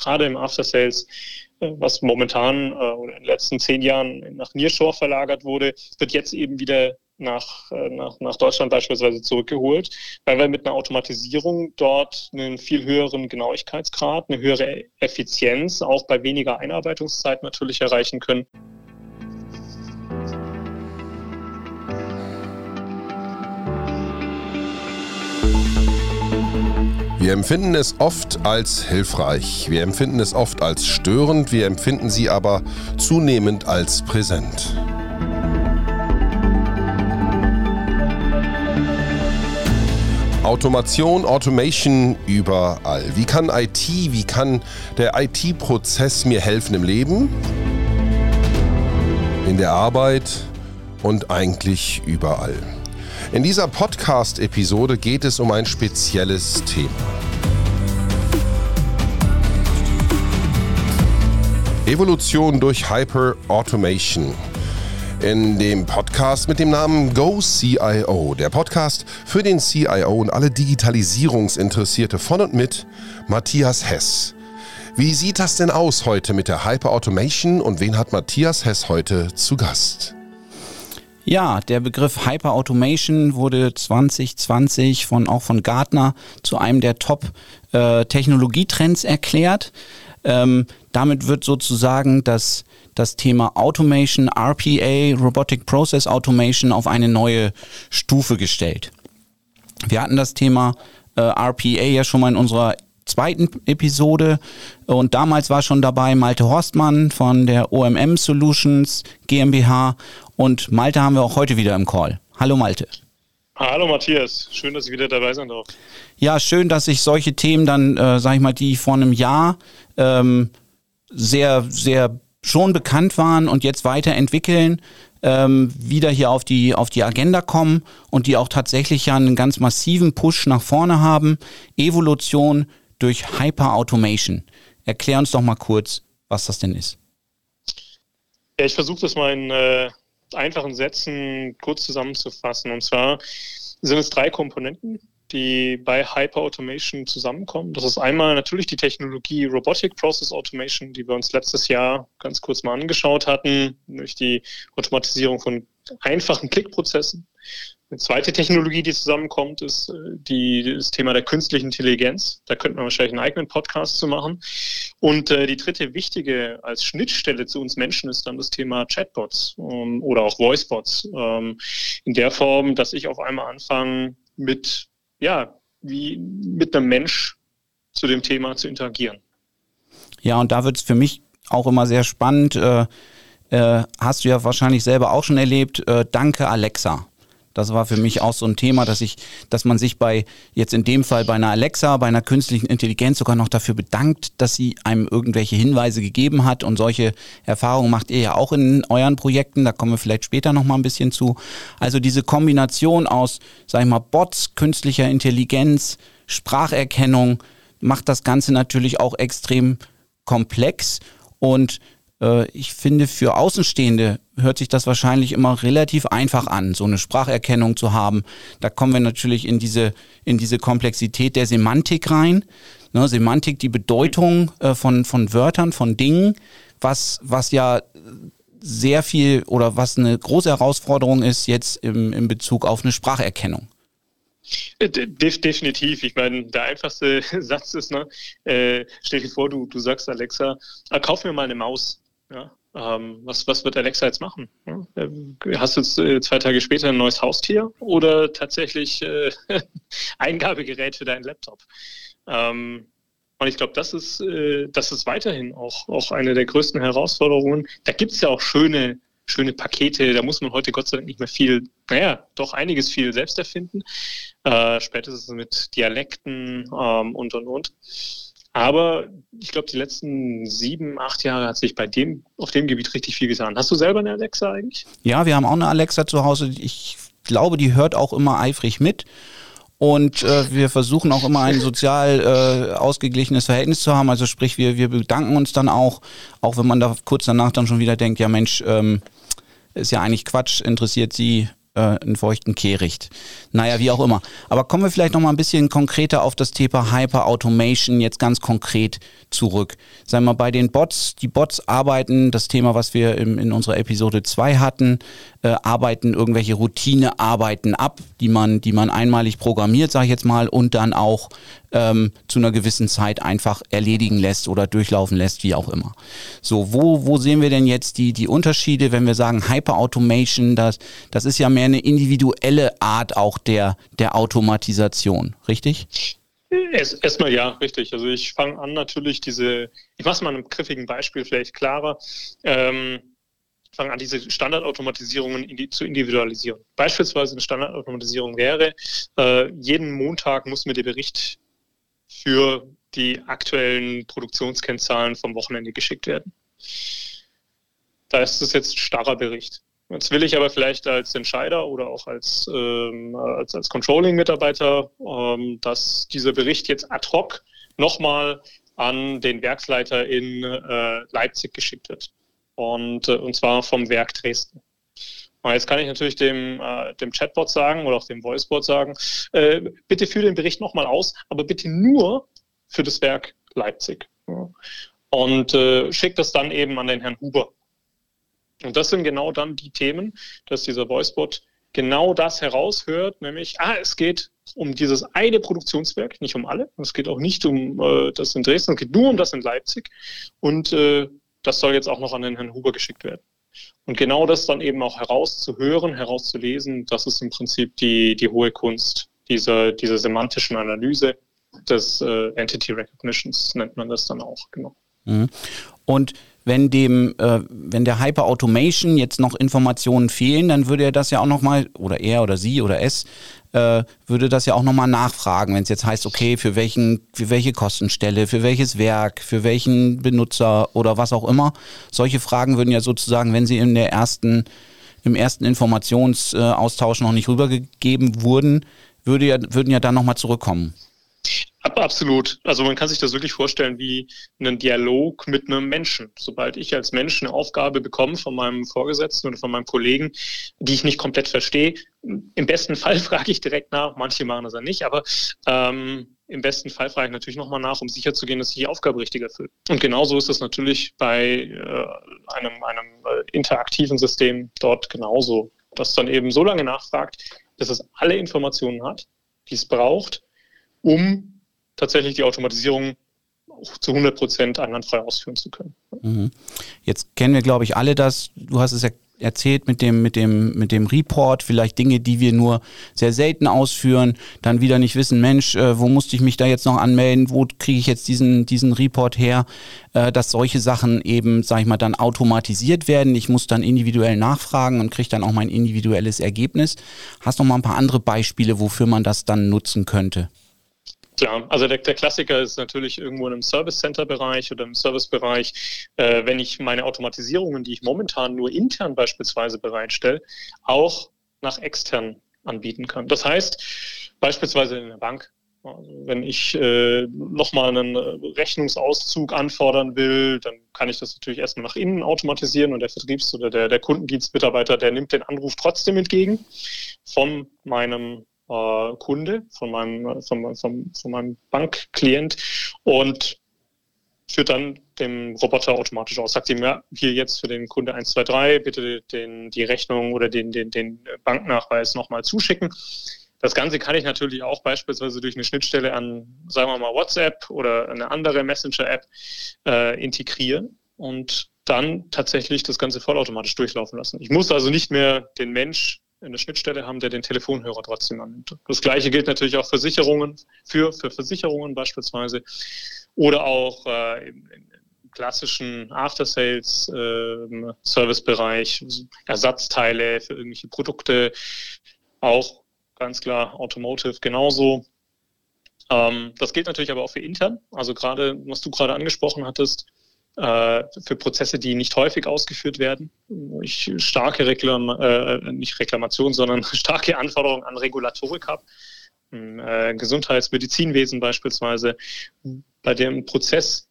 gerade im After Sales, äh, was momentan äh, in den letzten zehn Jahren nach Nearshore verlagert wurde, wird jetzt eben wieder nach, äh, nach, nach Deutschland beispielsweise zurückgeholt, weil wir mit einer Automatisierung dort einen viel höheren Genauigkeitsgrad, eine höhere Effizienz, auch bei weniger Einarbeitungszeit natürlich erreichen können. Wir empfinden es oft als hilfreich, wir empfinden es oft als störend, wir empfinden sie aber zunehmend als präsent. Automation, Automation überall. Wie kann IT, wie kann der IT-Prozess mir helfen im Leben, in der Arbeit und eigentlich überall? In dieser Podcast-Episode geht es um ein spezielles Thema. Evolution durch Hyper Automation in dem Podcast mit dem Namen Go CIO, der Podcast für den CIO und alle Digitalisierungsinteressierte von und mit Matthias Hess. Wie sieht das denn aus heute mit der Hyper Automation und wen hat Matthias Hess heute zu Gast? Ja, der Begriff Hyper Automation wurde 2020 von, auch von Gartner zu einem der Top-Technologietrends äh, erklärt. Ähm, damit wird sozusagen das das Thema Automation, RPA, Robotic Process Automation, auf eine neue Stufe gestellt. Wir hatten das Thema äh, RPA ja schon mal in unserer zweiten Episode und damals war schon dabei Malte Horstmann von der OMM Solutions GmbH und Malte haben wir auch heute wieder im Call. Hallo Malte. Hallo Matthias, schön, dass ich wieder dabei sein darf. Ja, schön, dass ich solche Themen dann, äh, sag ich mal, die vor einem Jahr ähm, sehr, sehr schon bekannt waren und jetzt weiterentwickeln, ähm, wieder hier auf die, auf die Agenda kommen und die auch tatsächlich ja einen ganz massiven Push nach vorne haben. Evolution durch Hyper-Automation. Erklär uns doch mal kurz, was das denn ist. Ja, ich versuche das mal in äh, einfachen Sätzen kurz zusammenzufassen. Und zwar sind es drei Komponenten, die bei Hyper Automation zusammenkommen. Das ist einmal natürlich die Technologie Robotic Process Automation, die wir uns letztes Jahr ganz kurz mal angeschaut hatten, durch die Automatisierung von einfachen Klickprozessen. Eine zweite Technologie, die zusammenkommt, ist äh, die, das Thema der künstlichen Intelligenz. Da könnte man wahrscheinlich einen eigenen Podcast zu machen. Und äh, die dritte wichtige als Schnittstelle zu uns Menschen ist dann das Thema Chatbots ähm, oder auch Voicebots. Ähm, in der Form, dass ich auf einmal anfange, mit ja, wie mit einem Mensch zu dem Thema zu interagieren. Ja, und da wird es für mich auch immer sehr spannend. Äh, äh, hast du ja wahrscheinlich selber auch schon erlebt. Äh, danke, Alexa. Das war für mich auch so ein Thema, dass ich, dass man sich bei, jetzt in dem Fall bei einer Alexa, bei einer künstlichen Intelligenz sogar noch dafür bedankt, dass sie einem irgendwelche Hinweise gegeben hat. Und solche Erfahrungen macht ihr ja auch in euren Projekten. Da kommen wir vielleicht später nochmal ein bisschen zu. Also diese Kombination aus, sag ich mal, Bots, künstlicher Intelligenz, Spracherkennung macht das Ganze natürlich auch extrem komplex. Und ich finde, für Außenstehende hört sich das wahrscheinlich immer relativ einfach an, so eine Spracherkennung zu haben. Da kommen wir natürlich in diese, in diese Komplexität der Semantik rein. Ne, Semantik, die Bedeutung äh, von, von Wörtern, von Dingen, was, was ja sehr viel oder was eine große Herausforderung ist jetzt im, im Bezug auf eine Spracherkennung. Äh, definitiv. Ich meine, der einfachste Satz ist, ne, äh, stell dir vor, du, du sagst Alexa, ah, kauf mir mal eine Maus. Ja, ähm, was, was wird Alexa jetzt machen? Ja, äh, hast du jetzt äh, zwei Tage später ein neues Haustier oder tatsächlich äh, Eingabegerät für deinen Laptop? Ähm, und ich glaube, das ist, äh, das ist weiterhin auch, auch eine der größten Herausforderungen. Da gibt es ja auch schöne, schöne Pakete, da muss man heute Gott sei Dank nicht mehr viel, naja, doch einiges viel selbst erfinden. Äh, spätestens mit Dialekten ähm, und und und. Aber ich glaube, die letzten sieben, acht Jahre hat sich bei dem, auf dem Gebiet richtig viel getan. Hast du selber eine Alexa eigentlich? Ja, wir haben auch eine Alexa zu Hause. Ich glaube, die hört auch immer eifrig mit. Und äh, wir versuchen auch immer ein sozial äh, ausgeglichenes Verhältnis zu haben. Also sprich, wir, wir bedanken uns dann auch, auch wenn man da kurz danach dann schon wieder denkt, ja Mensch, ähm, ist ja eigentlich Quatsch, interessiert sie äh, einen feuchten Kehricht. Naja, wie auch immer. Aber kommen wir vielleicht noch mal ein bisschen konkreter auf das Thema Hyper Automation jetzt ganz konkret zurück. Sagen wir mal, bei den Bots, die Bots arbeiten, das Thema, was wir im, in unserer Episode 2 hatten, äh, arbeiten irgendwelche Routinearbeiten ab, die man, die man einmalig programmiert, sage ich jetzt mal, und dann auch ähm, zu einer gewissen Zeit einfach erledigen lässt oder durchlaufen lässt, wie auch immer. So, wo, wo sehen wir denn jetzt die, die Unterschiede, wenn wir sagen Hyper Automation, das, das ist ja mehr eine individuelle Art auch der, der Automatisation, richtig? Erstmal ja, richtig. Also ich fange an natürlich diese, ich mache es mal einem griffigen Beispiel vielleicht klarer. Ähm, fange an, diese Standardautomatisierungen in zu individualisieren. Beispielsweise eine Standardautomatisierung wäre, äh, jeden Montag muss mir der Bericht für die aktuellen Produktionskennzahlen vom Wochenende geschickt werden. Da ist es jetzt starrer Bericht. Jetzt will ich aber vielleicht als Entscheider oder auch als, ähm, als, als Controlling-Mitarbeiter, ähm, dass dieser Bericht jetzt ad hoc nochmal an den Werksleiter in äh, Leipzig geschickt wird. Und, äh, und zwar vom Werk Dresden. Und jetzt kann ich natürlich dem, äh, dem Chatbot sagen oder auch dem Voicebot sagen, äh, bitte führe den Bericht nochmal aus, aber bitte nur für das Werk Leipzig. Ja. Und äh, schickt das dann eben an den Herrn Huber. Und das sind genau dann die Themen, dass dieser Voicebot genau das heraushört, nämlich, ah, es geht um dieses eine Produktionswerk, nicht um alle. Es geht auch nicht um äh, das in Dresden, es geht nur um das in Leipzig. Und äh, das soll jetzt auch noch an den Herrn Huber geschickt werden. Und genau das dann eben auch herauszuhören, herauszulesen, das ist im Prinzip die, die hohe Kunst dieser, dieser semantischen Analyse des äh, Entity Recognitions, nennt man das dann auch, genau. Mhm. Und wenn dem, äh, wenn der Hyper Automation jetzt noch Informationen fehlen, dann würde er das ja auch nochmal, oder er oder sie oder es, äh, würde das ja auch nochmal nachfragen, wenn es jetzt heißt, okay, für welchen, für welche Kostenstelle, für welches Werk, für welchen Benutzer oder was auch immer. Solche Fragen würden ja sozusagen, wenn sie in der ersten, im ersten Informationsaustausch noch nicht rübergegeben wurden, würde ja, würden ja dann nochmal zurückkommen. Absolut. Also man kann sich das wirklich vorstellen wie einen Dialog mit einem Menschen. Sobald ich als Mensch eine Aufgabe bekomme von meinem Vorgesetzten oder von meinem Kollegen, die ich nicht komplett verstehe, im besten Fall frage ich direkt nach, manche machen das ja nicht, aber ähm, im besten Fall frage ich natürlich nochmal nach, um sicherzugehen, dass ich die Aufgabe richtig erfülle. Und genauso ist es natürlich bei äh, einem, einem äh, interaktiven System dort genauso, das dann eben so lange nachfragt, dass es alle Informationen hat, die es braucht, um tatsächlich die Automatisierung zu 100 Prozent einwandfrei ausführen zu können. Mhm. Jetzt kennen wir, glaube ich, alle das. Du hast es ja erzählt mit dem, mit dem, mit dem Report, vielleicht Dinge, die wir nur sehr selten ausführen, dann wieder nicht wissen, Mensch, äh, wo musste ich mich da jetzt noch anmelden, wo kriege ich jetzt diesen, diesen Report her, äh, dass solche Sachen eben, sag ich mal, dann automatisiert werden. Ich muss dann individuell nachfragen und kriege dann auch mein individuelles Ergebnis. Hast du noch mal ein paar andere Beispiele, wofür man das dann nutzen könnte? Klar, also der, der, Klassiker ist natürlich irgendwo in einem Service Center Bereich oder im Servicebereich, äh, wenn ich meine Automatisierungen, die ich momentan nur intern beispielsweise bereitstelle, auch nach extern anbieten kann. Das heißt, beispielsweise in der Bank, also wenn ich äh, nochmal einen Rechnungsauszug anfordern will, dann kann ich das natürlich erstmal nach innen automatisieren und der Vertriebs- oder der, der Kundendienstmitarbeiter, der nimmt den Anruf trotzdem entgegen von meinem äh, Kunde, von meinem, von, von, von meinem Bankklient und führt dann dem Roboter automatisch aus. Sagt ihm, ja, hier jetzt für den Kunde 123 bitte den, die Rechnung oder den, den, den Banknachweis nochmal zuschicken. Das Ganze kann ich natürlich auch beispielsweise durch eine Schnittstelle an, sagen wir mal, WhatsApp oder eine andere Messenger-App äh, integrieren und dann tatsächlich das Ganze vollautomatisch durchlaufen lassen. Ich muss also nicht mehr den Mensch eine Schnittstelle haben, der den Telefonhörer trotzdem annimmt. Das gleiche gilt natürlich auch für Versicherungen, für, für Versicherungen beispielsweise oder auch äh, im, im, klassischen After-Sales-Service-Bereich, äh, Ersatzteile für irgendwelche Produkte, auch ganz klar Automotive genauso. Ähm, das gilt natürlich aber auch für intern, also gerade, was du gerade angesprochen hattest, für Prozesse, die nicht häufig ausgeführt werden. Ich starke Reklam äh, nicht Reklamation, sondern starke Anforderungen an Regulatorik habe. Äh, Gesundheitsmedizinwesen beispielsweise, bei dem Prozess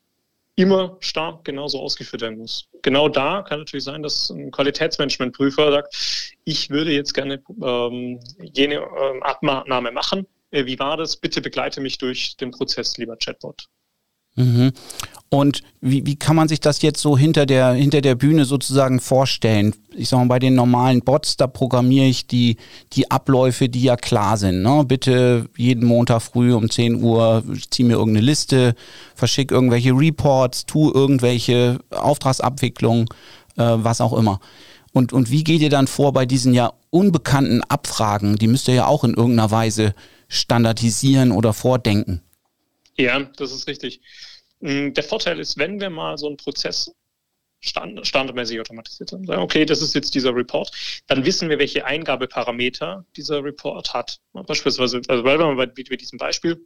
immer stark genauso ausgeführt werden muss. Genau da kann natürlich sein, dass ein Qualitätsmanagementprüfer sagt, ich würde jetzt gerne ähm, jene ähm, Abnahme machen. Äh, wie war das? Bitte begleite mich durch den Prozess, lieber Chatbot. Mhm. Und wie, wie kann man sich das jetzt so hinter der, hinter der Bühne sozusagen vorstellen? Ich sage mal, bei den normalen Bots, da programmiere ich die, die Abläufe, die ja klar sind. Ne? Bitte jeden Montag früh um 10 Uhr zieh mir irgendeine Liste, verschick irgendwelche Reports, tu irgendwelche Auftragsabwicklungen, äh, was auch immer. Und, und wie geht ihr dann vor bei diesen ja unbekannten Abfragen? Die müsst ihr ja auch in irgendeiner Weise standardisieren oder vordenken. Ja, das ist richtig. Mm, der Vorteil ist, wenn wir mal so einen Prozess stand, standardmäßig automatisiert haben, sagen, okay, das ist jetzt dieser Report, dann wissen wir, welche Eingabeparameter dieser Report hat. Beispielsweise, also bleiben wir bei, bei diesem Beispiel.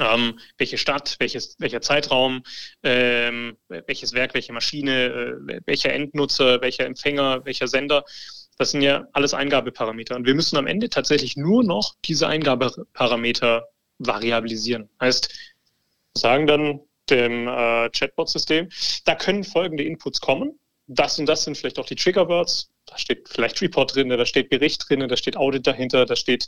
Ähm, welche Stadt, welches, welcher Zeitraum, ähm, welches Werk, welche Maschine, äh, welcher Endnutzer, welcher Empfänger, welcher Sender. Das sind ja alles Eingabeparameter. Und wir müssen am Ende tatsächlich nur noch diese Eingabeparameter variabilisieren. Heißt, sagen dann dem äh, Chatbot-System. Da können folgende Inputs kommen. Das und das sind vielleicht auch die Triggerwords. Da steht vielleicht Report drin, da steht Bericht drin, da steht Audit dahinter, da steht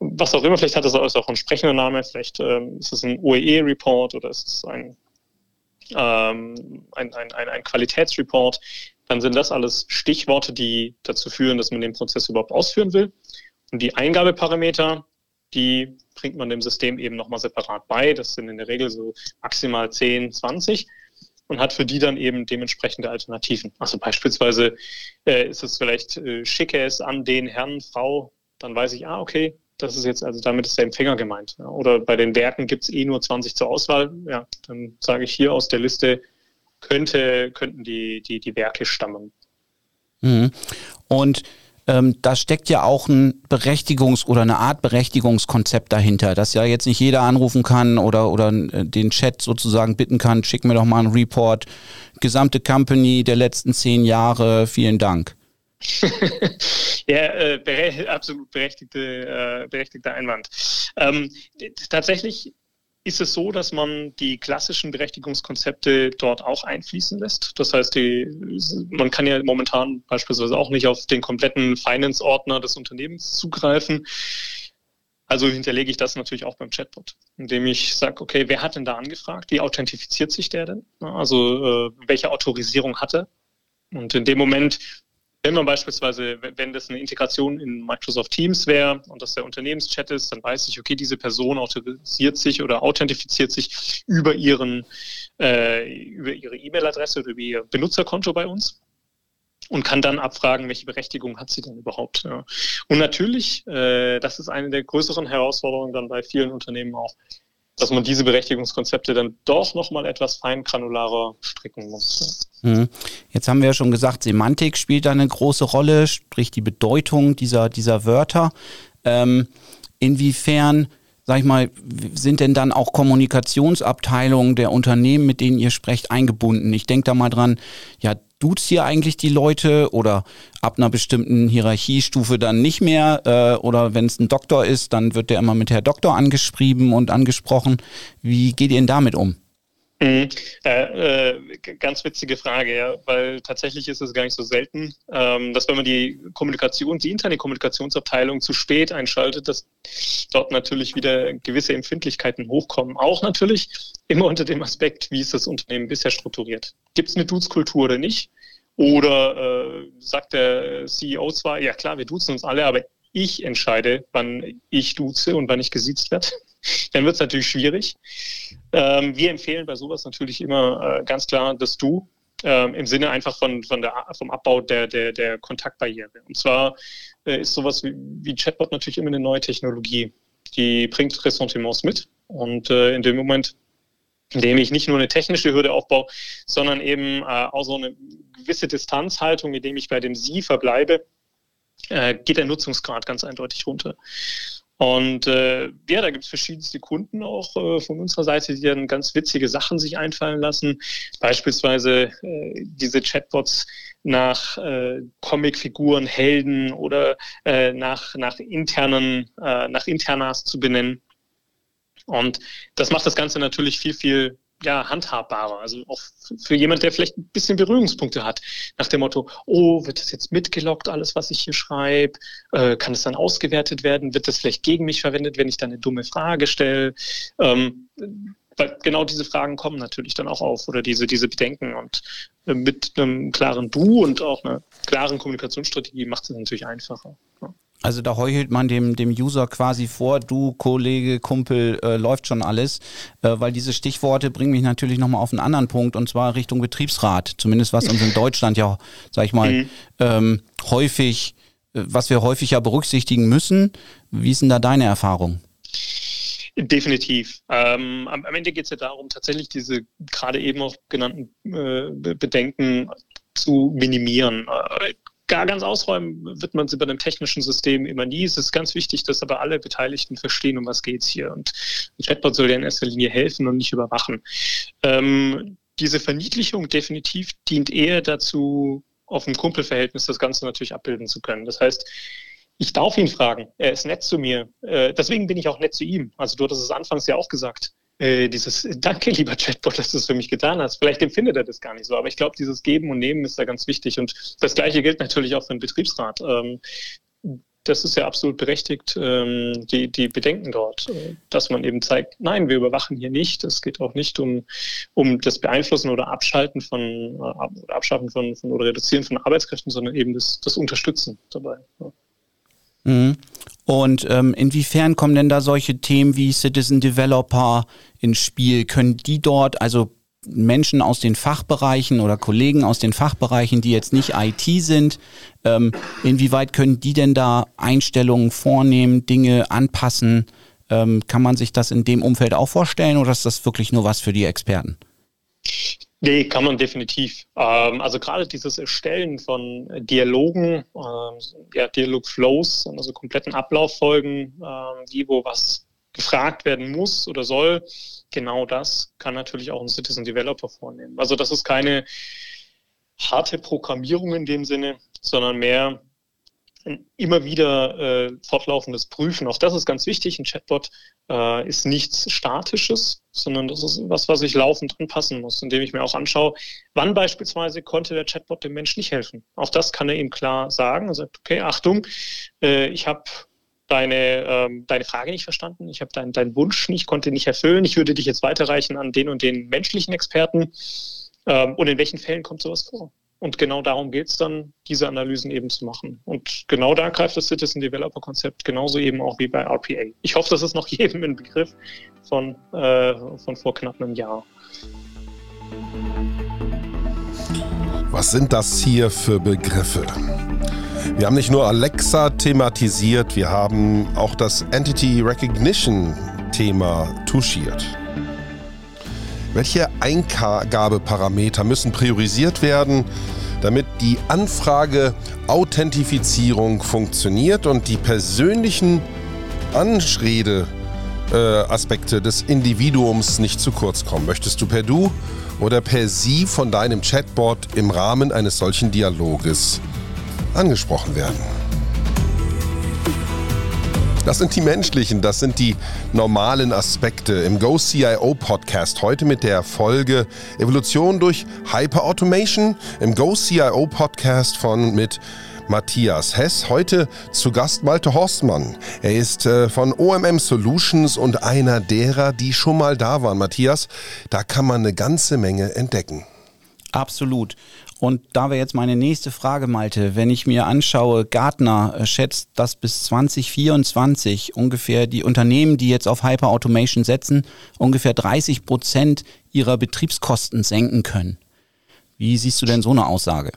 was auch immer. Vielleicht hat das auch ein sprechender Name, vielleicht ähm, ist es ein OEE-Report oder ist es ein, ähm, ein, ein, ein, ein Qualitätsreport. Dann sind das alles Stichworte, die dazu führen, dass man den Prozess überhaupt ausführen will. Und die Eingabeparameter, die bringt man dem System eben nochmal separat bei. Das sind in der Regel so maximal 10, 20 und hat für die dann eben dementsprechende Alternativen. Also beispielsweise äh, ist es vielleicht, äh, schicke es an den Herrn, Frau, dann weiß ich, ah, okay, das ist jetzt, also damit ist der Empfänger gemeint. Ja. Oder bei den Werken gibt es eh nur 20 zur Auswahl. Ja, dann sage ich hier aus der Liste, könnte, könnten die, die, die Werke stammen. Mhm. Und ähm, da steckt ja auch ein Berechtigungs- oder eine Art Berechtigungskonzept dahinter, dass ja jetzt nicht jeder anrufen kann oder, oder äh, den Chat sozusagen bitten kann, schick mir doch mal einen Report, gesamte Company der letzten zehn Jahre, vielen Dank. ja, äh, bere absolut berechtigte, äh, berechtigter Einwand. Ähm, tatsächlich ist es so, dass man die klassischen Berechtigungskonzepte dort auch einfließen lässt. Das heißt, die, man kann ja momentan beispielsweise auch nicht auf den kompletten Finance-Ordner des Unternehmens zugreifen. Also hinterlege ich das natürlich auch beim Chatbot, indem ich sage, okay, wer hat denn da angefragt? Wie authentifiziert sich der denn? Also äh, welche Autorisierung hat er? Und in dem Moment wenn man beispielsweise, wenn das eine Integration in Microsoft Teams wäre und das der Unternehmenschat ist, dann weiß ich, okay, diese Person autorisiert sich oder authentifiziert sich über ihren, äh, über ihre E-Mail-Adresse oder über ihr Benutzerkonto bei uns und kann dann abfragen, welche Berechtigung hat sie denn überhaupt. Ja. Und natürlich, äh, das ist eine der größeren Herausforderungen dann bei vielen Unternehmen auch, dass man diese Berechtigungskonzepte dann doch nochmal etwas feingranularer stricken muss. Mhm. Jetzt haben wir ja schon gesagt, Semantik spielt da eine große Rolle, sprich die Bedeutung dieser, dieser Wörter. Ähm, inwiefern, sag ich mal, sind denn dann auch Kommunikationsabteilungen der Unternehmen, mit denen ihr sprecht, eingebunden? Ich denke da mal dran, ja, duzt ihr eigentlich die Leute oder ab einer bestimmten Hierarchiestufe dann nicht mehr? Äh, oder wenn es ein Doktor ist, dann wird der immer mit Herr Doktor angeschrieben und angesprochen. Wie geht ihr denn damit um? Mhm. Äh, äh, ganz witzige Frage, ja, weil tatsächlich ist es gar nicht so selten, ähm, dass wenn man die Kommunikation, die interne Kommunikationsabteilung zu spät einschaltet, dass dort natürlich wieder gewisse Empfindlichkeiten hochkommen. Auch natürlich immer unter dem Aspekt, wie ist das Unternehmen bisher strukturiert. Gibt es eine Dutzkultur oder nicht? Oder äh, sagt der CEO zwar, ja klar, wir duzen uns alle, aber ich entscheide, wann ich duze und wann ich gesiezt werde dann wird es natürlich schwierig. Ähm, wir empfehlen bei sowas natürlich immer äh, ganz klar das Du. Ähm, im Sinne einfach von, von der, vom Abbau der, der, der Kontaktbarriere. Und zwar äh, ist sowas wie, wie Chatbot natürlich immer eine neue Technologie. Die bringt Ressentiments mit. Und äh, in dem Moment, in dem ich nicht nur eine technische Hürde aufbaue, sondern eben äh, auch so eine gewisse Distanzhaltung, indem ich bei dem Sie verbleibe, äh, geht der Nutzungsgrad ganz eindeutig runter. Und äh, ja, da gibt es verschiedenste Kunden auch äh, von unserer Seite, die dann ganz witzige Sachen sich einfallen lassen. Beispielsweise äh, diese Chatbots nach äh, Comicfiguren, Helden oder äh, nach, nach internen, äh, nach Internas zu benennen. Und das macht das Ganze natürlich viel, viel ja, handhabbarer. Also auch für jemand, der vielleicht ein bisschen Berührungspunkte hat. Nach dem Motto, oh, wird das jetzt mitgelockt, alles, was ich hier schreibe? Äh, kann es dann ausgewertet werden? Wird das vielleicht gegen mich verwendet, wenn ich dann eine dumme Frage stelle? Ähm, weil genau diese Fragen kommen natürlich dann auch auf oder diese, diese Bedenken. Und äh, mit einem klaren Du und auch einer klaren Kommunikationsstrategie macht es natürlich einfacher. Ja. Also da heuchelt man dem, dem User quasi vor, du Kollege, Kumpel, äh, läuft schon alles, äh, weil diese Stichworte bringen mich natürlich nochmal auf einen anderen Punkt und zwar Richtung Betriebsrat, zumindest was uns in Deutschland ja, sag ich mal, mhm. ähm, häufig, äh, was wir häufig ja berücksichtigen müssen. Wie ist denn da deine Erfahrung? Definitiv. Ähm, am, am, Ende geht es ja darum, tatsächlich diese gerade eben auch genannten äh, Bedenken zu minimieren. Gar ganz ausräumen wird man sie bei einem technischen System immer nie. Es ist ganz wichtig, dass aber alle Beteiligten verstehen, um was geht es hier. Und ein Chatbot soll ja in erster Linie helfen und nicht überwachen. Ähm, diese Verniedlichung definitiv dient eher dazu, auf ein Kumpelverhältnis das Ganze natürlich abbilden zu können. Das heißt, ich darf ihn fragen. Er ist nett zu mir. Äh, deswegen bin ich auch nett zu ihm. Also du hattest es anfangs ja auch gesagt. Äh, dieses Danke, lieber Chatbot, dass du es für mich getan hast. Vielleicht empfindet er das gar nicht so, aber ich glaube, dieses Geben und Nehmen ist da ganz wichtig. Und das Gleiche gilt natürlich auch für den Betriebsrat. Ähm, das ist ja absolut berechtigt, ähm, die, die Bedenken dort, äh, dass man eben zeigt, nein, wir überwachen hier nicht. Es geht auch nicht um, um das Beeinflussen oder Abschalten von, äh, Abschaffen von, von oder Reduzieren von Arbeitskräften, sondern eben das, das Unterstützen dabei. Ja. Mhm. Und ähm, inwiefern kommen denn da solche Themen wie Citizen Developer ins Spiel? Können die dort, also Menschen aus den Fachbereichen oder Kollegen aus den Fachbereichen, die jetzt nicht IT sind, ähm, inwieweit können die denn da Einstellungen vornehmen, Dinge anpassen? Ähm, kann man sich das in dem Umfeld auch vorstellen oder ist das wirklich nur was für die Experten? Nee, kann man definitiv. Ähm, also gerade dieses Erstellen von Dialogen, ähm, ja, Dialogflows, also kompletten Ablauffolgen, ähm, wie wo was gefragt werden muss oder soll, genau das kann natürlich auch ein Citizen Developer vornehmen. Also das ist keine harte Programmierung in dem Sinne, sondern mehr ein immer wieder äh, fortlaufendes Prüfen. Auch das ist ganz wichtig. Ein Chatbot äh, ist nichts Statisches, sondern das ist was, was ich laufend anpassen muss, indem ich mir auch anschaue, wann beispielsweise konnte der Chatbot dem Menschen nicht helfen. Auch das kann er ihm klar sagen. Er sagt, okay, Achtung, äh, ich habe deine, ähm, deine Frage nicht verstanden, ich habe deinen dein Wunsch nicht, konnte nicht erfüllen, ich würde dich jetzt weiterreichen an den und den menschlichen Experten. Ähm, und in welchen Fällen kommt sowas vor? Und genau darum geht es dann, diese Analysen eben zu machen. Und genau da greift das Citizen Developer Konzept genauso eben auch wie bei RPA. Ich hoffe, das ist noch jedem ein Begriff von, äh, von vor knapp einem Jahr. Was sind das hier für Begriffe? Wir haben nicht nur Alexa thematisiert, wir haben auch das Entity Recognition Thema touchiert. Welche Eingabeparameter müssen priorisiert werden, damit die Anfrage-Authentifizierung funktioniert und die persönlichen Anrede-Aspekte des Individuums nicht zu kurz kommen? Möchtest du per Du oder per Sie von deinem Chatbot im Rahmen eines solchen Dialoges angesprochen werden? Das sind die menschlichen, das sind die normalen Aspekte im Go CIO Podcast. Heute mit der Folge Evolution durch Hyperautomation im Go CIO Podcast von mit Matthias Hess. Heute zu Gast Malte Horstmann. Er ist äh, von OMM Solutions und einer derer, die schon mal da waren. Matthias, da kann man eine ganze Menge entdecken. Absolut. Und da wäre jetzt meine nächste Frage, Malte. Wenn ich mir anschaue, Gartner äh, schätzt, dass bis 2024 ungefähr die Unternehmen, die jetzt auf Hyper Automation setzen, ungefähr 30 Prozent ihrer Betriebskosten senken können. Wie siehst du denn so eine Aussage?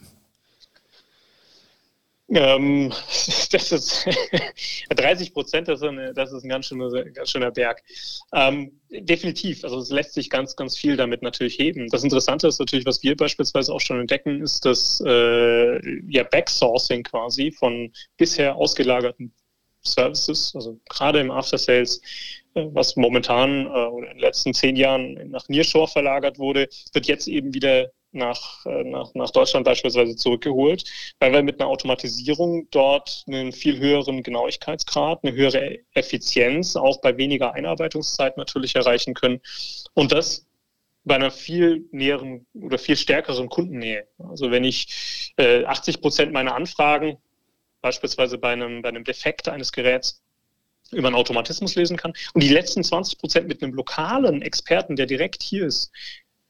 Ähm, das ist 30 Prozent, das, das, ist ein ganz schöner, ganz schöner Berg. Ähm, definitiv, also es lässt sich ganz, ganz viel damit natürlich heben. Das Interessante ist natürlich, was wir beispielsweise auch schon entdecken, ist das äh, ja, Backsourcing quasi von bisher ausgelagerten Services, also gerade im After Sales, äh, was momentan äh, in den letzten zehn Jahren nach Nearshore verlagert wurde, wird jetzt eben wieder nach, äh, nach, nach Deutschland beispielsweise zurückgeholt, weil wir mit einer Automatisierung dort einen viel höheren Genauigkeitsgrad, eine höhere Effizienz auch bei weniger Einarbeitungszeit natürlich erreichen können. Und das bei einer viel näheren oder viel stärkeren Kundennähe. Also wenn ich äh, 80 Prozent meiner Anfragen beispielsweise bei einem, bei einem Defekt eines Geräts über einen Automatismus lesen kann und die letzten 20 Prozent mit einem lokalen Experten, der direkt hier ist,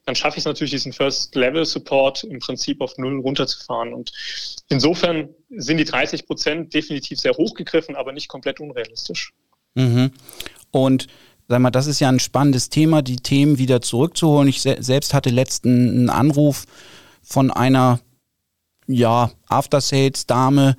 dann schaffe ich es natürlich, diesen First-Level-Support im Prinzip auf Null runterzufahren. Und insofern sind die 30 Prozent definitiv sehr hochgegriffen, aber nicht komplett unrealistisch. Mhm. Und sag mal, das ist ja ein spannendes Thema, die Themen wieder zurückzuholen. Ich se selbst hatte letzten einen Anruf von einer ja, After-Sales-Dame,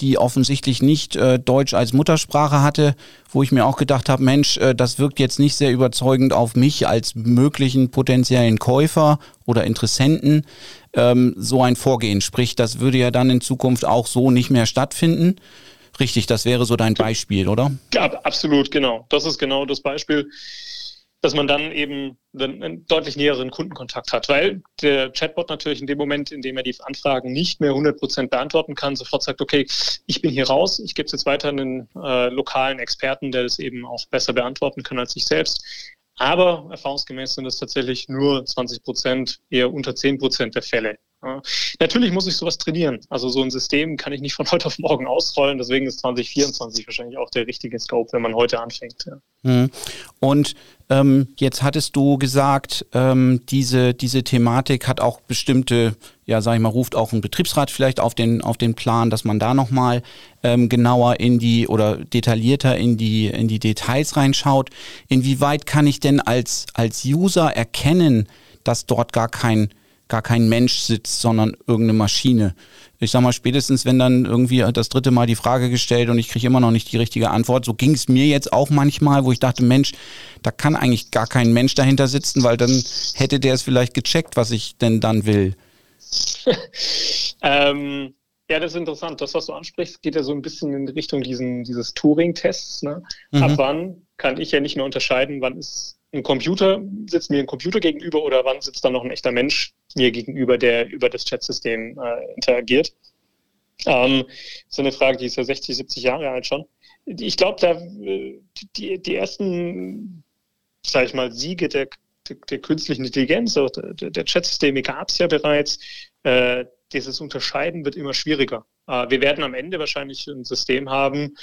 die offensichtlich nicht äh, Deutsch als Muttersprache hatte, wo ich mir auch gedacht habe, Mensch, äh, das wirkt jetzt nicht sehr überzeugend auf mich als möglichen potenziellen Käufer oder Interessenten. Ähm, so ein Vorgehen, sprich, das würde ja dann in Zukunft auch so nicht mehr stattfinden. Richtig, das wäre so dein Beispiel, oder? Ja, absolut, genau. Das ist genau das Beispiel dass man dann eben einen deutlich näheren Kundenkontakt hat, weil der Chatbot natürlich in dem Moment, in dem er die Anfragen nicht mehr 100 Prozent beantworten kann, sofort sagt, okay, ich bin hier raus, ich gebe es jetzt weiter an den äh, lokalen Experten, der das eben auch besser beantworten kann als ich selbst. Aber erfahrungsgemäß sind es tatsächlich nur 20 Prozent, eher unter 10 Prozent der Fälle. Natürlich muss ich sowas trainieren. Also so ein System kann ich nicht von heute auf morgen ausrollen. Deswegen ist 2024 wahrscheinlich auch der richtige Scope, wenn man heute anfängt. Ja. Mhm. Und ähm, jetzt hattest du gesagt, ähm, diese, diese Thematik hat auch bestimmte, ja, sag ich mal, ruft auch ein Betriebsrat vielleicht auf den, auf den Plan, dass man da nochmal ähm, genauer in die oder detaillierter in die, in die Details reinschaut. Inwieweit kann ich denn als, als User erkennen, dass dort gar kein gar kein Mensch sitzt, sondern irgendeine Maschine. Ich sag mal, spätestens wenn dann irgendwie das dritte Mal die Frage gestellt und ich kriege immer noch nicht die richtige Antwort, so ging es mir jetzt auch manchmal, wo ich dachte, Mensch, da kann eigentlich gar kein Mensch dahinter sitzen, weil dann hätte der es vielleicht gecheckt, was ich denn dann will. ähm, ja, das ist interessant. Das, was du ansprichst, geht ja so ein bisschen in Richtung diesen, dieses Turing-Tests. Ne? Mhm. Ab wann kann ich ja nicht mehr unterscheiden, wann ist ein Computer, sitzt mir ein Computer gegenüber oder wann sitzt da noch ein echter Mensch mir gegenüber, der über das Chatsystem äh, interagiert. Ähm, so eine Frage, die ist ja 60, 70 Jahre alt schon. Ich glaube, da die, die ersten, sage ich mal, Siege der, der, der künstlichen Intelligenz, der, der Chatsysteme gab es ja bereits. Äh, dieses Unterscheiden wird immer schwieriger. Äh, wir werden am Ende wahrscheinlich ein System haben,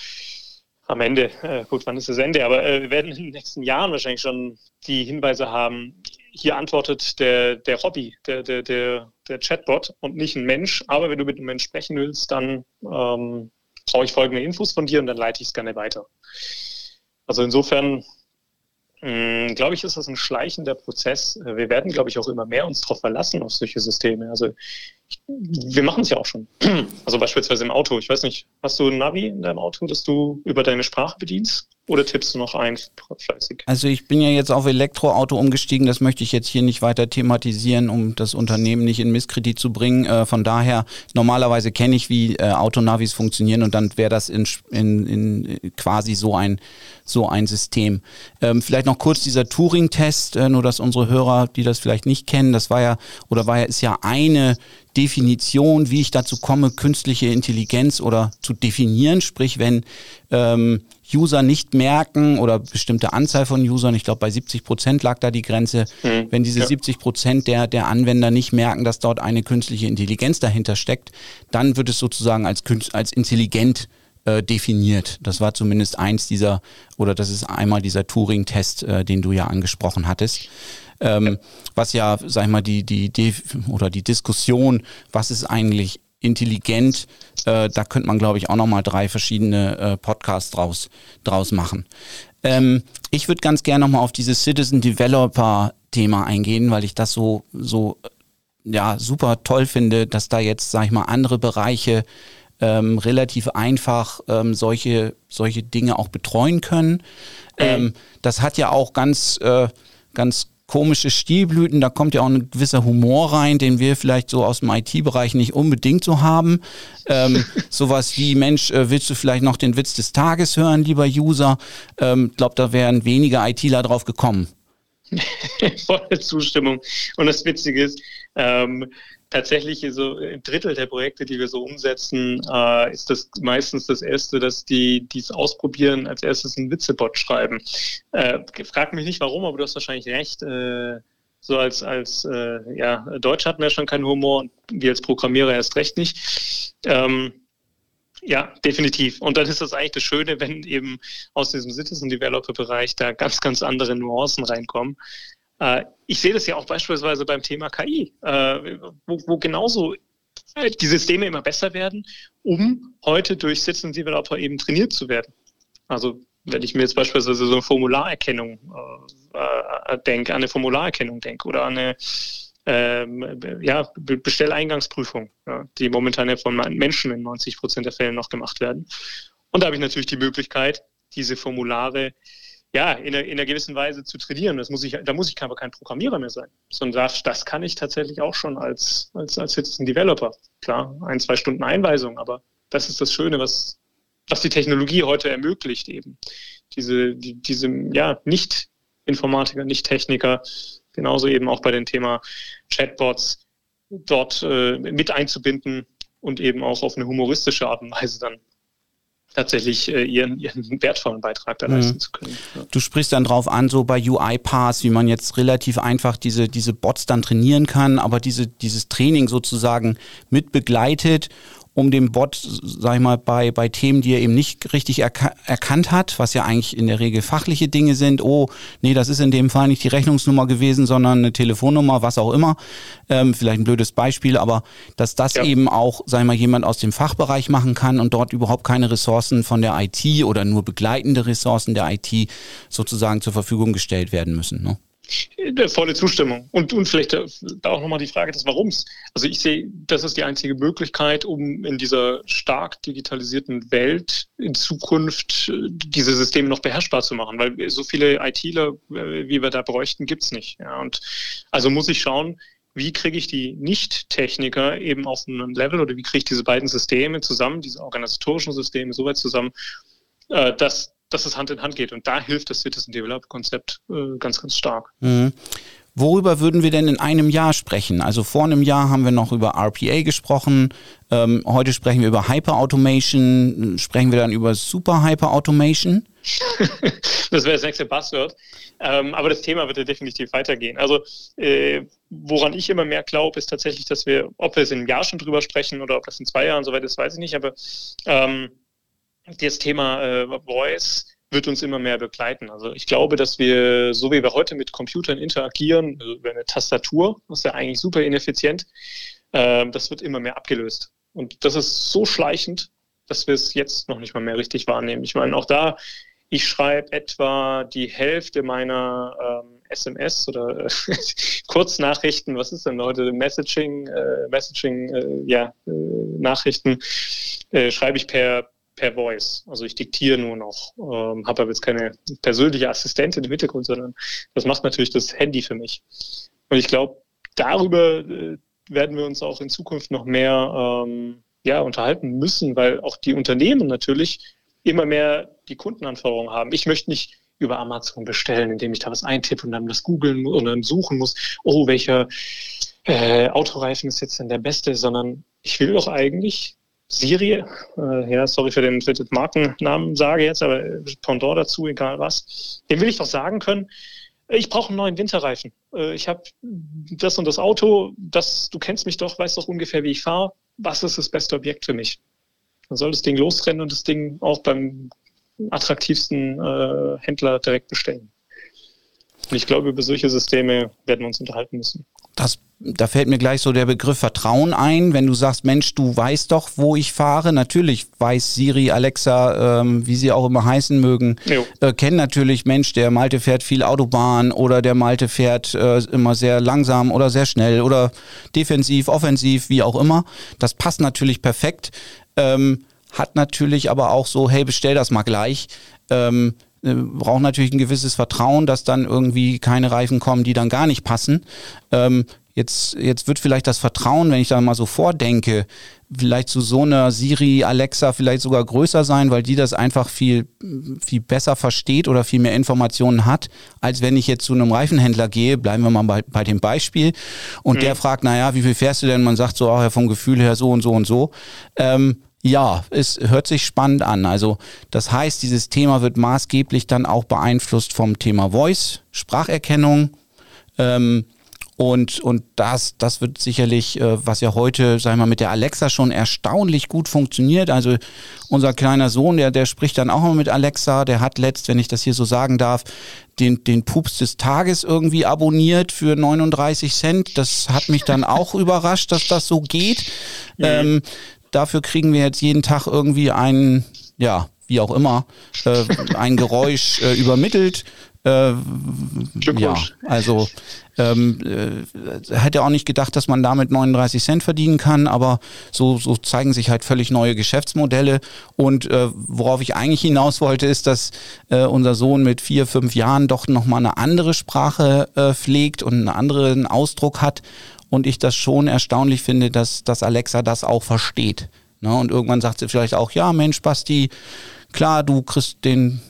am Ende, äh, gut, wann ist das Ende? Aber äh, wir werden in den nächsten Jahren wahrscheinlich schon die Hinweise haben, hier antwortet der, der Hobby, der, der, der, der Chatbot und nicht ein Mensch. Aber wenn du mit einem Mensch sprechen willst, dann ähm, brauche ich folgende Infos von dir und dann leite ich es gerne weiter. Also insofern hm, glaube ich, ist das ein schleichender Prozess. Wir werden, glaube ich, auch immer mehr uns darauf verlassen, auf solche Systeme. Also wir machen es ja auch schon. Also beispielsweise im Auto. Ich weiß nicht, hast du ein Navi in deinem Auto, das du über deine Sprache bedienst? Oder tippst du noch ein fleißig? Also ich bin ja jetzt auf Elektroauto umgestiegen, das möchte ich jetzt hier nicht weiter thematisieren, um das Unternehmen nicht in Misskredit zu bringen. Äh, von daher, normalerweise kenne ich, wie äh, Autonavis funktionieren und dann wäre das in, in, in quasi so ein, so ein System. Ähm, vielleicht noch kurz dieser Turing-Test, äh, nur dass unsere Hörer, die das vielleicht nicht kennen, das war ja, oder war ja, ist ja eine Definition, wie ich dazu komme, künstliche Intelligenz oder zu definieren. Sprich, wenn ähm, User nicht merken oder bestimmte Anzahl von Usern, ich glaube bei 70 Prozent lag da die Grenze, mhm. wenn diese ja. 70 Prozent der, der Anwender nicht merken, dass dort eine künstliche Intelligenz dahinter steckt, dann wird es sozusagen als, als intelligent äh, definiert. Das war zumindest eins dieser, oder das ist einmal dieser Turing-Test, äh, den du ja angesprochen hattest. Ähm, was ja, sag ich mal, die, die Idee oder die Diskussion, was ist eigentlich intelligent, äh, da könnte man, glaube ich, auch nochmal drei verschiedene äh, Podcasts draus, draus machen. Ähm, ich würde ganz gerne nochmal auf dieses Citizen Developer Thema eingehen, weil ich das so, so ja, super toll finde, dass da jetzt, sag ich mal, andere Bereiche ähm, relativ einfach ähm, solche, solche Dinge auch betreuen können. Ähm, das hat ja auch ganz, äh, ganz komische Stilblüten, da kommt ja auch ein gewisser Humor rein, den wir vielleicht so aus dem IT-Bereich nicht unbedingt so haben. Ähm, sowas wie, Mensch, äh, willst du vielleicht noch den Witz des Tages hören, lieber User? Ich ähm, glaube, da wären wenige ITler drauf gekommen. Volle Zustimmung. Und das Witzige ist, ähm, tatsächlich so ein Drittel der Projekte, die wir so umsetzen, äh, ist das meistens das erste, dass die dies ausprobieren, als erstes einen Witzebot schreiben. Äh, frag mich nicht warum, aber du hast wahrscheinlich recht. Äh, So als, als äh, ja, Deutsche hatten wir schon keinen Humor und wir als Programmierer erst recht nicht. Ähm, ja, definitiv. Und dann ist das eigentlich das Schöne, wenn eben aus diesem Citizen Developer Bereich da ganz, ganz andere Nuancen reinkommen. Äh, ich sehe das ja auch beispielsweise beim Thema KI, äh, wo, wo genauso äh, die Systeme immer besser werden, um heute durch Citizen Developer eben trainiert zu werden. Also wenn ich mir jetzt beispielsweise so eine Formularerkennung äh, äh, denke, an eine Formularerkennung denke oder an eine ähm, ja, Bestelleingangsprüfung, ja, die momentan ja von Menschen in 90 Prozent der Fälle noch gemacht werden. Und da habe ich natürlich die Möglichkeit, diese Formulare ja, in, einer, in einer gewissen Weise zu trainieren. Das muss ich, da muss ich aber kein Programmierer mehr sein, sondern das, das kann ich tatsächlich auch schon als, als, als Citizen Developer. Klar, ein, zwei Stunden Einweisung, aber das ist das Schöne, was, was die Technologie heute ermöglicht eben. Diese, die, diese, ja, Nicht-Informatiker, Nicht-Techniker, genauso eben auch bei dem Thema Chatbots dort äh, mit einzubinden und eben auch auf eine humoristische Art und Weise dann tatsächlich äh, ihren, ihren wertvollen Beitrag da mhm. leisten zu können. Ja. Du sprichst dann drauf an, so bei UiPath, wie man jetzt relativ einfach diese, diese Bots dann trainieren kann, aber diese, dieses Training sozusagen mit begleitet um dem Bot, sag ich mal, bei, bei Themen, die er eben nicht richtig erka erkannt hat, was ja eigentlich in der Regel fachliche Dinge sind, oh, nee, das ist in dem Fall nicht die Rechnungsnummer gewesen, sondern eine Telefonnummer, was auch immer. Ähm, vielleicht ein blödes Beispiel, aber dass das ja. eben auch, sag ich mal, jemand aus dem Fachbereich machen kann und dort überhaupt keine Ressourcen von der IT oder nur begleitende Ressourcen der IT sozusagen zur Verfügung gestellt werden müssen. Ne? Volle Zustimmung. Und, und vielleicht da auch nochmal die Frage des Warums. Also ich sehe, das ist die einzige Möglichkeit, um in dieser stark digitalisierten Welt in Zukunft äh, diese Systeme noch beherrschbar zu machen, weil so viele ITler, äh, wie wir da bräuchten, gibt's nicht. Ja, und also muss ich schauen, wie kriege ich die Nicht-Techniker eben auf ein Level oder wie kriege ich diese beiden Systeme zusammen, diese organisatorischen Systeme so weit zusammen, äh, dass dass es Hand in Hand geht. Und da hilft das Citizen Develop Konzept äh, ganz, ganz stark. Mhm. Worüber würden wir denn in einem Jahr sprechen? Also vor einem Jahr haben wir noch über RPA gesprochen. Ähm, heute sprechen wir über Hyper Automation. Sprechen wir dann über Super Hyper Automation? das wäre das nächste Buzzword. Ähm, aber das Thema wird ja definitiv weitergehen. Also äh, woran ich immer mehr glaube, ist tatsächlich, dass wir, ob wir es in einem Jahr schon drüber sprechen oder ob das in zwei Jahren soweit ist, weiß ich nicht. Aber ähm, das Thema äh, Voice wird uns immer mehr begleiten. Also ich glaube, dass wir, so wie wir heute mit Computern interagieren, also über eine Tastatur, das ist ja eigentlich super ineffizient, äh, das wird immer mehr abgelöst. Und das ist so schleichend, dass wir es jetzt noch nicht mal mehr richtig wahrnehmen. Ich meine, auch da, ich schreibe etwa die Hälfte meiner ähm, SMS oder äh, Kurznachrichten, was ist denn heute, Messaging, äh, Messaging, äh, ja, äh, Nachrichten, äh, schreibe ich per per Voice. Also ich diktiere nur noch, ähm, habe aber jetzt keine persönliche Assistentin im Hintergrund, sondern das macht natürlich das Handy für mich. Und ich glaube, darüber äh, werden wir uns auch in Zukunft noch mehr ähm, ja, unterhalten müssen, weil auch die Unternehmen natürlich immer mehr die Kundenanforderungen haben. Ich möchte nicht über Amazon bestellen, indem ich da was eintippe und dann das googeln und dann suchen muss, oh, welcher äh, Autoreifen ist jetzt denn der beste, sondern ich will doch eigentlich Siri, äh, ja, sorry für den, für den Markennamen sage jetzt, aber Pendant dazu, egal was, dem will ich doch sagen können, ich brauche einen neuen Winterreifen. Äh, ich habe das und das Auto, das, du kennst mich doch, weißt doch ungefähr, wie ich fahre. Was ist das beste Objekt für mich? Dann soll das Ding losrennen und das Ding auch beim attraktivsten äh, Händler direkt bestellen. Und ich glaube, über solche Systeme werden wir uns unterhalten müssen. Das da fällt mir gleich so der Begriff Vertrauen ein, wenn du sagst, Mensch, du weißt doch, wo ich fahre. Natürlich weiß Siri, Alexa, ähm, wie sie auch immer heißen mögen, äh, kennen natürlich, Mensch, der Malte fährt viel Autobahn oder der Malte fährt äh, immer sehr langsam oder sehr schnell oder defensiv, offensiv, wie auch immer. Das passt natürlich perfekt. Ähm, hat natürlich aber auch so, hey, bestell das mal gleich. Ähm, äh, braucht natürlich ein gewisses Vertrauen, dass dann irgendwie keine Reifen kommen, die dann gar nicht passen. Ähm, Jetzt, jetzt wird vielleicht das Vertrauen, wenn ich da mal so vordenke, vielleicht zu so einer Siri, Alexa vielleicht sogar größer sein, weil die das einfach viel, viel besser versteht oder viel mehr Informationen hat, als wenn ich jetzt zu einem Reifenhändler gehe, bleiben wir mal bei, bei dem Beispiel, und mhm. der fragt, naja, wie viel fährst du denn? Man sagt so, ach ja, vom Gefühl her so und so und so. Ähm, ja, es hört sich spannend an. Also das heißt, dieses Thema wird maßgeblich dann auch beeinflusst vom Thema Voice, Spracherkennung. Ähm, Und, und das, das wird sicherlich, äh, was ja heute, sagen wir mal, mit der Alexa schon erstaunlich gut funktioniert. Also unser kleiner Sohn, der, der spricht dann auch mal mit Alexa, der hat letzt, wenn ich das hier so sagen darf, den, den Pups des Tages irgendwie abonniert für 39 Cent. Das hat mich dann auch überrascht, dass das so geht. Mhm. Ähm, dafür kriegen wir jetzt jeden Tag irgendwie einen, ja, wie auch immer, äh, ein Geräusch äh, übermittelt. Äh, ja, also ähm, äh, hätte auch nicht gedacht, dass man damit 39 Cent verdienen kann, aber so, so zeigen sich halt völlig neue Geschäftsmodelle. Und äh, worauf ich eigentlich hinaus wollte, ist, dass äh, unser Sohn mit vier, fünf Jahren doch nochmal eine andere Sprache äh, pflegt und einen anderen Ausdruck hat. Und ich das schon erstaunlich finde, dass, dass Alexa das auch versteht. Ne? Und irgendwann sagt sie vielleicht auch, ja, Mensch, Basti, klar, du kriegst den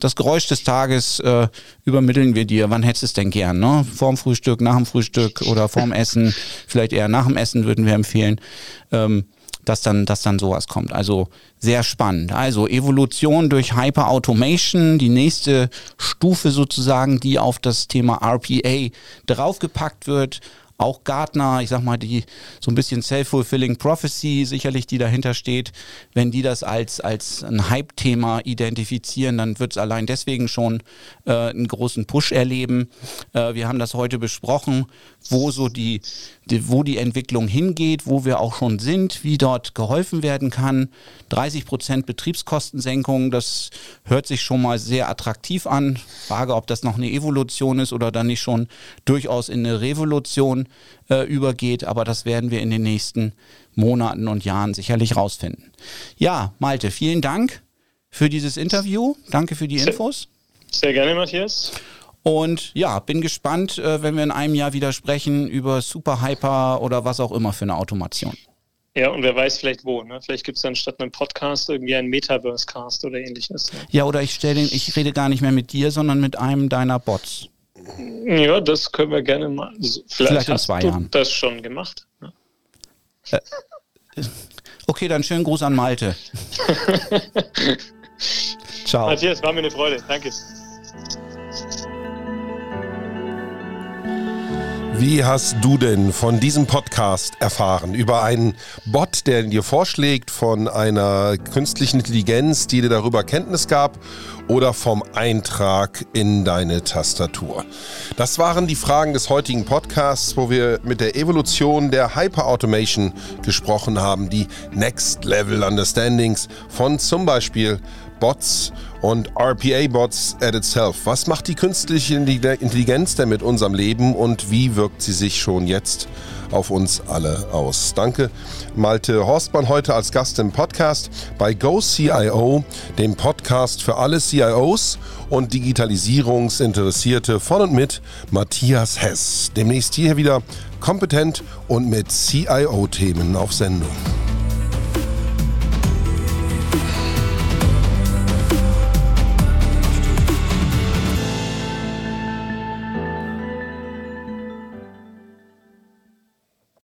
das Geräusch des Tages äh, übermitteln wir dir. Wann hättest du es denn gern? Ne? Vorm Frühstück, nach dem Frühstück oder vorm Essen? Vielleicht eher nach dem Essen würden wir empfehlen, ähm, dass dann, dass dann sowas kommt. Also sehr spannend. Also Evolution durch Hyper Automation, die nächste Stufe sozusagen, die auf das Thema RPA draufgepackt wird auch Gartner, ich sag mal, die so ein bisschen self-fulfilling prophecy sicherlich, die dahinter steht, wenn die das als, als ein Hype-Thema identifizieren, dann wird es allein deswegen schon äh, einen großen Push erleben. Äh, wir haben das heute besprochen, wo so die, die, wo die Entwicklung hingeht, wo wir auch schon sind, wie dort geholfen werden kann. 30 Prozent Betriebskostensenkung, das hört sich schon mal sehr attraktiv an. Frage, ob das noch eine Evolution ist oder dann nicht schon durchaus in eine Revolution äh, übergeht, aber das werden wir in den nächsten Monaten und Jahren sicherlich rausfinden. Ja, Malte, vielen Dank für dieses Interview. Danke für die Infos. Sehr gerne, Matthias. Und ja, bin gespannt, äh, wenn wir in einem Jahr wieder sprechen über Super Hyper oder was auch immer für eine Automation. Ja, und wer weiß vielleicht wo. Ne? Vielleicht gibt es dann statt einem Podcast irgendwie einen Metaverse-Cast oder ähnliches. Ne? Ja, oder ich stelle ich rede gar nicht mehr mit dir, sondern mit einem deiner Bots. Ja, das können wir gerne mal. Vielleicht, vielleicht in zwei Jahren. das schon gemacht. Ja. Äh, okay, dann schönen Gruß an Malte. Ciao. Matthias, war mir eine Freude. Danke. Wie hast du denn von diesem Podcast erfahren? Über einen Bot, der dir vorschlägt, von einer künstlichen Intelligenz, die dir darüber Kenntnis gab, oder vom Eintrag in deine Tastatur? Das waren die Fragen des heutigen Podcasts, wo wir mit der Evolution der Hyper-Automation gesprochen haben, die Next Level Understandings von zum Beispiel Bots und RPA-Bots at itself. Was macht die künstliche Intelligenz denn mit unserem Leben und wie wirkt sie sich schon jetzt auf uns alle aus? Danke, Malte Horstmann, heute als Gast im Podcast bei GoCIO, dem Podcast für alle CIOs und Digitalisierungsinteressierte von und mit Matthias Hess. Demnächst hier wieder kompetent und mit CIO-Themen auf Sendung.